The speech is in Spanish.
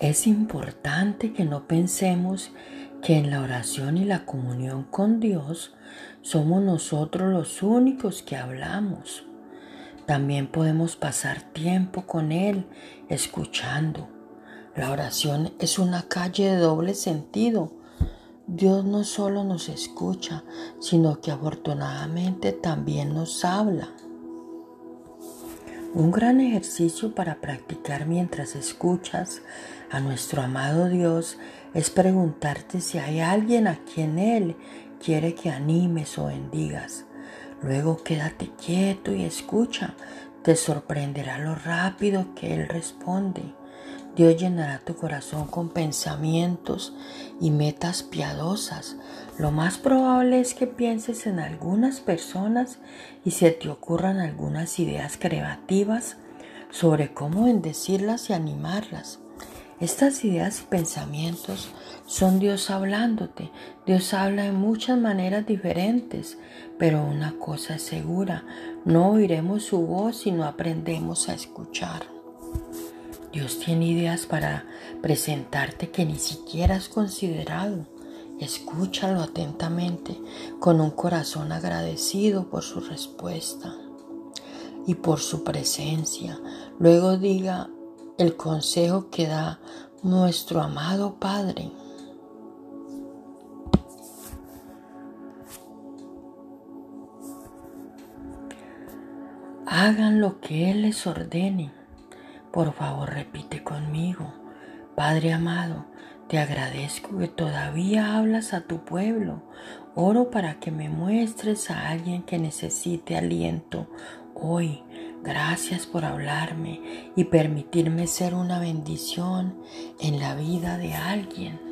Es importante que no pensemos que en la oración y la comunión con Dios somos nosotros los únicos que hablamos. También podemos pasar tiempo con Él escuchando. La oración es una calle de doble sentido. Dios no solo nos escucha, sino que afortunadamente también nos habla. Un gran ejercicio para practicar mientras escuchas a nuestro amado Dios es preguntarte si hay alguien a quien Él quiere que animes o bendigas. Luego quédate quieto y escucha. Te sorprenderá lo rápido que Él responde. Dios llenará tu corazón con pensamientos y metas piadosas. Lo más probable es que pienses en algunas personas y se te ocurran algunas ideas creativas sobre cómo bendecirlas y animarlas. Estas ideas y pensamientos son Dios hablándote. Dios habla de muchas maneras diferentes, pero una cosa es segura, no oiremos su voz si no aprendemos a escuchar. Dios tiene ideas para presentarte que ni siquiera has considerado. Escúchalo atentamente, con un corazón agradecido por su respuesta y por su presencia. Luego diga, el consejo que da nuestro amado Padre. Hagan lo que Él les ordene. Por favor, repite conmigo. Padre amado, te agradezco que todavía hablas a tu pueblo. Oro para que me muestres a alguien que necesite aliento hoy Gracias por hablarme y permitirme ser una bendición en la vida de alguien.